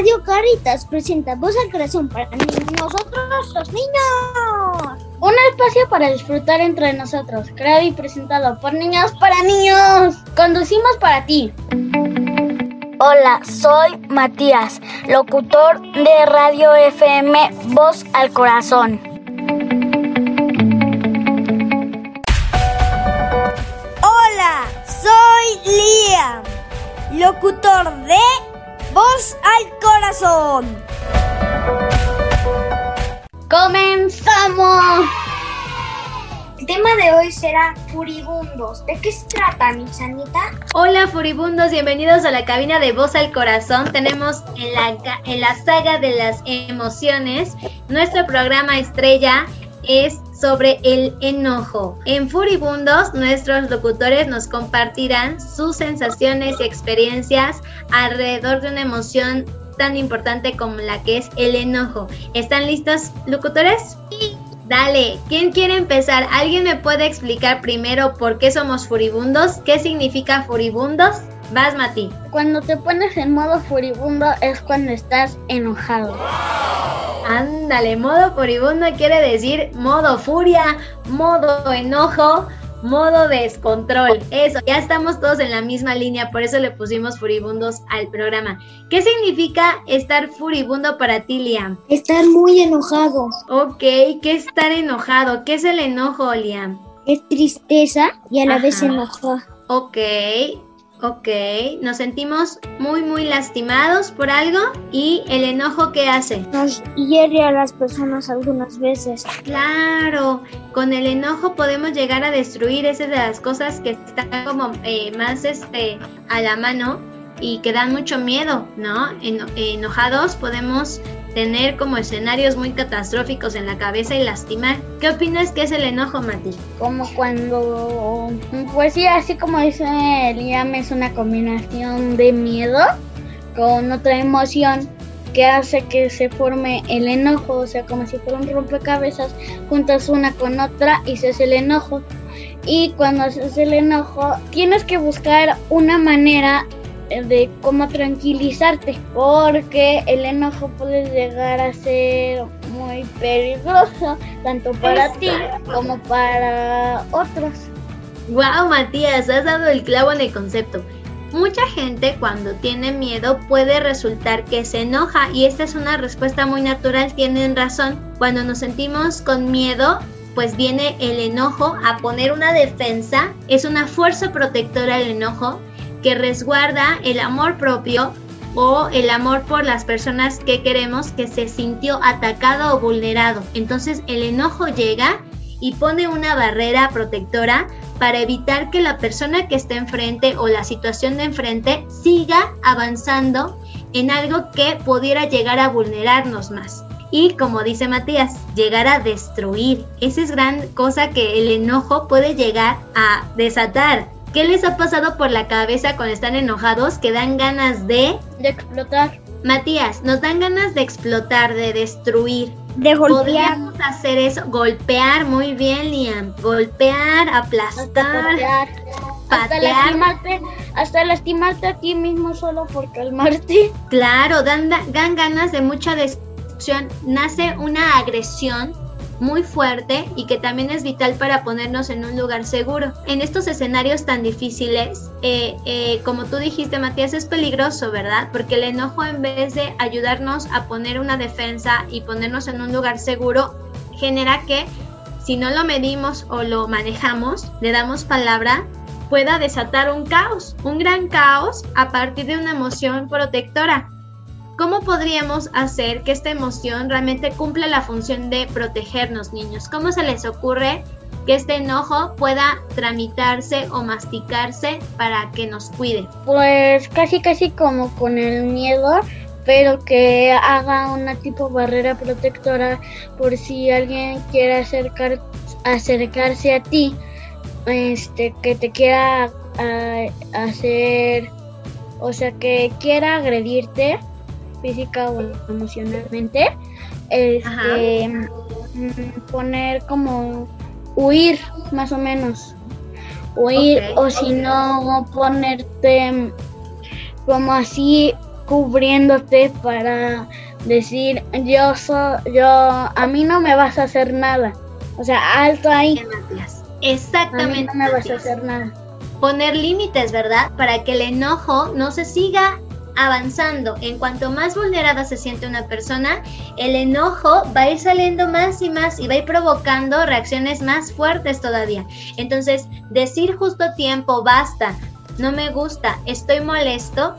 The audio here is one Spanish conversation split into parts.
Radio Caritas presenta Voz al Corazón para nosotros los niños. Un espacio para disfrutar entre nosotros, creado y presentado por niños para niños. Conducimos para ti. Hola, soy Matías, locutor de Radio FM Voz al Corazón. Hola, soy Liam, locutor de Voz al corazón. ¡Comenzamos! El tema de hoy será furibundos. ¿De qué se trata, mi sanita? Hola furibundos, bienvenidos a la cabina de Voz al Corazón. Tenemos en la, en la saga de las emociones nuestro programa estrella es sobre el enojo. En Furibundos, nuestros locutores nos compartirán sus sensaciones y experiencias alrededor de una emoción tan importante como la que es el enojo. ¿Están listos, locutores? Sí. Dale, ¿quién quiere empezar? ¿Alguien me puede explicar primero por qué somos furibundos? ¿Qué significa furibundos? Vas, Mati. Cuando te pones en modo furibundo es cuando estás enojado. Ándale, modo furibundo quiere decir modo furia, modo enojo, modo descontrol. Eso, ya estamos todos en la misma línea, por eso le pusimos furibundos al programa. ¿Qué significa estar furibundo para ti, Liam? Estar muy enojado. Ok, ¿qué es estar enojado? ¿Qué es el enojo, Liam? Es tristeza y a la vez enojo. Ok, Ok, nos sentimos muy muy lastimados por algo y el enojo que hace. Nos hiere a las personas algunas veces. Claro, con el enojo podemos llegar a destruir esas de las cosas que están como eh, más este a la mano y que dan mucho miedo, ¿no? enojados podemos tener como escenarios muy catastróficos en la cabeza y lastimar. ¿Qué opinas que es el enojo, Mati? Como cuando, pues sí, así como dice Liam, es una combinación de miedo con otra emoción que hace que se forme el enojo, o sea, como si fuera un rompecabezas, juntas una con otra y se hace el enojo. Y cuando haces el enojo, tienes que buscar una manera de cómo tranquilizarte, porque el enojo puede llegar a ser muy peligroso, tanto para ti como para otros. Wow, Matías, has dado el clavo en el concepto. Mucha gente cuando tiene miedo puede resultar que se enoja y esta es una respuesta muy natural, tienen razón. Cuando nos sentimos con miedo, pues viene el enojo a poner una defensa, es una fuerza protectora el enojo que resguarda el amor propio o el amor por las personas que queremos que se sintió atacado o vulnerado. Entonces el enojo llega y pone una barrera protectora para evitar que la persona que está enfrente o la situación de enfrente siga avanzando en algo que pudiera llegar a vulnerarnos más. Y como dice Matías, llegar a destruir. Esa es gran cosa que el enojo puede llegar a desatar ¿Qué les ha pasado por la cabeza cuando están enojados que dan ganas de... De explotar. Matías, nos dan ganas de explotar, de destruir. De golpear. Podríamos hacer eso, golpear, muy bien, Liam. Golpear, aplastar, Hasta lastimarte, hasta lastimarte a ti mismo solo por calmarte. Claro, dan, dan ganas de mucha destrucción. Nace una agresión muy fuerte y que también es vital para ponernos en un lugar seguro. En estos escenarios tan difíciles, eh, eh, como tú dijiste, Matías, es peligroso, ¿verdad? Porque el enojo en vez de ayudarnos a poner una defensa y ponernos en un lugar seguro, genera que si no lo medimos o lo manejamos, le damos palabra, pueda desatar un caos, un gran caos a partir de una emoción protectora. ¿Cómo podríamos hacer que esta emoción realmente cumpla la función de protegernos, niños? ¿Cómo se les ocurre que este enojo pueda tramitarse o masticarse para que nos cuide? Pues casi casi como con el miedo, pero que haga una tipo barrera protectora por si alguien quiere acercar, acercarse a ti, este, que te quiera ah, hacer, o sea, que quiera agredirte física o emocionalmente, este, poner como huir más o menos, huir o si no ponerte como así cubriéndote para decir yo soy yo a mí no me vas a hacer nada. O sea, alto ahí. Exactamente. A mí no me vas a hacer nada. Poner límites, ¿verdad? Para que el enojo no se siga avanzando. En cuanto más vulnerada se siente una persona, el enojo va a ir saliendo más y más y va a ir provocando reacciones más fuertes todavía. Entonces, decir justo tiempo, basta, no me gusta, estoy molesto,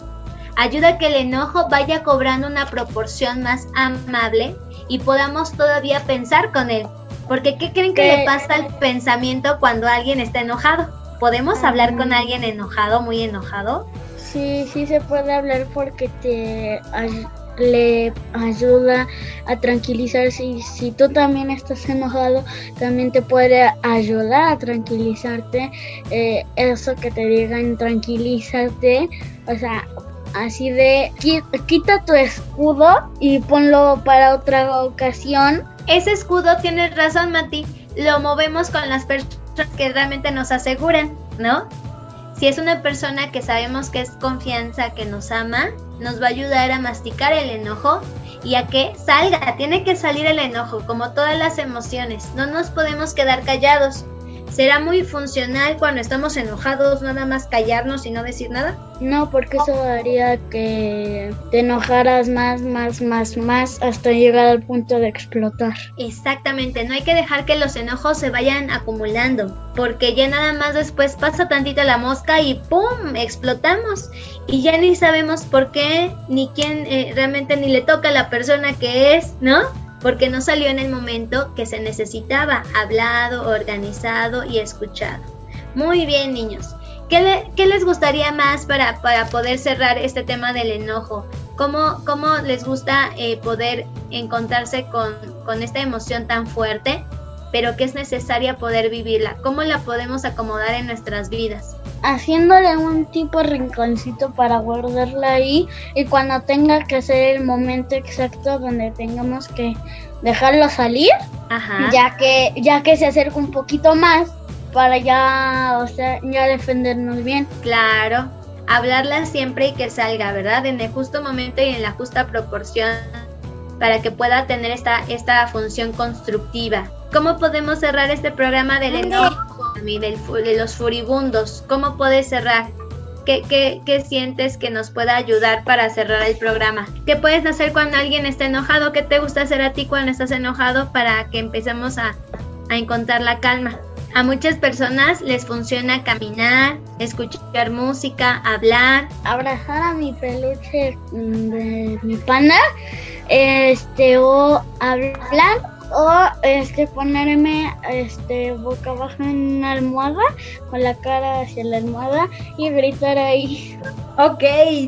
ayuda a que el enojo vaya cobrando una proporción más amable y podamos todavía pensar con él. Porque ¿qué creen que le pasa al pensamiento cuando alguien está enojado? ¿Podemos hablar con alguien enojado, muy enojado? Sí, sí se puede hablar porque te le ayuda a tranquilizarse y si tú también estás enojado también te puede ayudar a tranquilizarte. Eh, eso que te digan tranquilízate. O sea así de quita tu escudo y ponlo para otra ocasión. Ese escudo tienes razón Mati. Lo movemos con las personas que realmente nos aseguran no si es una persona que sabemos que es confianza, que nos ama, nos va a ayudar a masticar el enojo y a que salga, tiene que salir el enojo, como todas las emociones. No nos podemos quedar callados. ¿Será muy funcional cuando estamos enojados nada más callarnos y no decir nada? No, porque eso haría que te enojaras más, más, más, más hasta llegar al punto de explotar. Exactamente, no hay que dejar que los enojos se vayan acumulando, porque ya nada más después pasa tantito la mosca y ¡pum! explotamos y ya ni sabemos por qué, ni quién eh, realmente ni le toca a la persona que es, ¿no? Porque no salió en el momento que se necesitaba, hablado, organizado y escuchado. Muy bien, niños. ¿Qué, les gustaría más para, para, poder cerrar este tema del enojo? ¿Cómo, cómo les gusta eh, poder encontrarse con, con esta emoción tan fuerte, pero que es necesaria poder vivirla? ¿Cómo la podemos acomodar en nuestras vidas? Haciéndole un tipo rinconcito para guardarla ahí y cuando tenga que ser el momento exacto donde tengamos que dejarlo salir, ya que ya que se acerca un poquito más para ya, o sea, ya defendernos bien. Claro, hablarla siempre y que salga, ¿verdad? En el justo momento y en la justa proporción para que pueda tener esta, esta función constructiva. ¿Cómo podemos cerrar este programa del enojo? De los furibundos. ¿Cómo puedes cerrar? ¿Qué, qué, sientes que nos pueda ayudar para cerrar el programa? ¿Qué puedes hacer cuando alguien está enojado? ¿Qué te gusta hacer a ti cuando estás enojado para que empecemos a, a encontrar la calma? A muchas personas les funciona caminar, escuchar música, hablar. Abrazar a mi peluche de mi pana, este, o hablar o este ponerme este boca abajo en una almohada con la cara hacia la almohada y gritar ahí. Ok,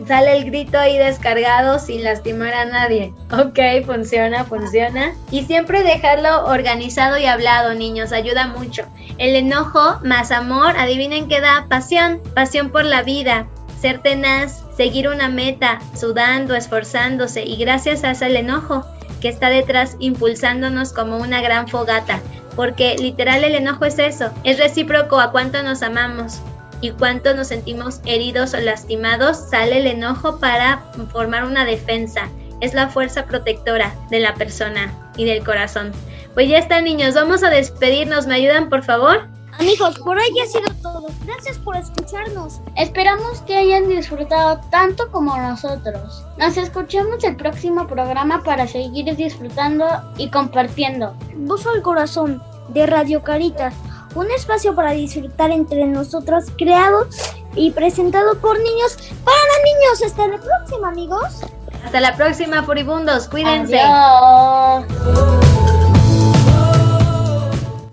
sale el grito ahí descargado sin lastimar a nadie. Ok, funciona, funciona. Y siempre dejarlo organizado y hablado, niños, ayuda mucho. El enojo más amor, adivinen qué da, pasión, pasión por la vida, ser tenaz, seguir una meta, sudando, esforzándose y gracias a ese enojo que está detrás impulsándonos como una gran fogata, porque literal el enojo es eso, es recíproco a cuánto nos amamos y cuánto nos sentimos heridos o lastimados, sale el enojo para formar una defensa, es la fuerza protectora de la persona y del corazón. Pues ya está niños, vamos a despedirnos, ¿me ayudan por favor? Amigos, por hoy ha sido todo. Gracias por escucharnos. Esperamos que hayan disfrutado tanto como nosotros. Nos escuchamos el próximo programa para seguir disfrutando y compartiendo. Voz al corazón de Radio Caritas, un espacio para disfrutar entre nosotros, creado y presentado por niños para niños. Hasta la próxima, amigos. Hasta la próxima, furibundos. Cuídense. Adiós.